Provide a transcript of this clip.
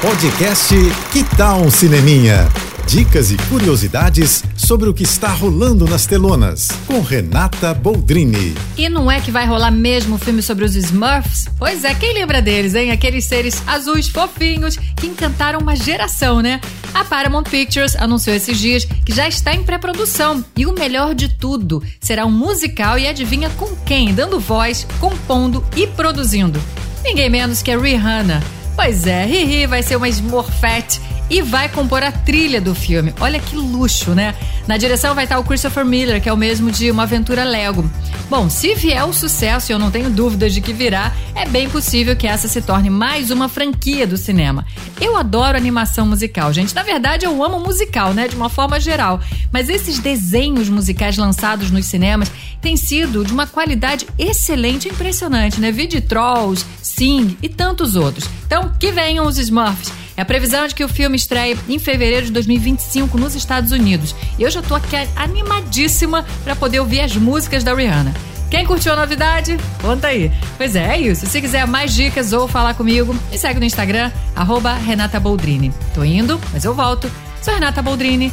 Podcast Que Tal um Cineminha? Dicas e curiosidades sobre o que está rolando nas telonas, com Renata Boldrini. E não é que vai rolar mesmo o filme sobre os Smurfs? Pois é, quem lembra deles, hein? Aqueles seres azuis fofinhos que encantaram uma geração, né? A Paramount Pictures anunciou esses dias que já está em pré-produção. E o melhor de tudo, será um musical e adivinha com quem? Dando voz, compondo e produzindo. Ninguém menos que a Rihanna. Pois é, Riri vai ser uma Smurfette e vai compor a trilha do filme. Olha que luxo, né? Na direção vai estar o Christopher Miller, que é o mesmo de Uma Aventura Lego. Bom, se vier o sucesso, e eu não tenho dúvidas de que virá, é bem possível que essa se torne mais uma franquia do cinema. Eu adoro animação musical, gente. Na verdade, eu amo musical, né? De uma forma geral. Mas esses desenhos musicais lançados nos cinemas têm sido de uma qualidade excelente e impressionante, né? Vi de Trolls, Sing e tantos outros. Então, que venham os Smurfs. É a previsão de que o filme estreie em fevereiro de 2025 nos Estados Unidos. E eu já tô aqui animadíssima para poder ouvir as músicas da Rihanna. Quem curtiu a novidade? Conta aí. Pois é, é isso. Se quiser mais dicas ou falar comigo, me segue no Instagram, arroba Renata Boldrini. Tô indo, mas eu volto. Sou Renata Boldrini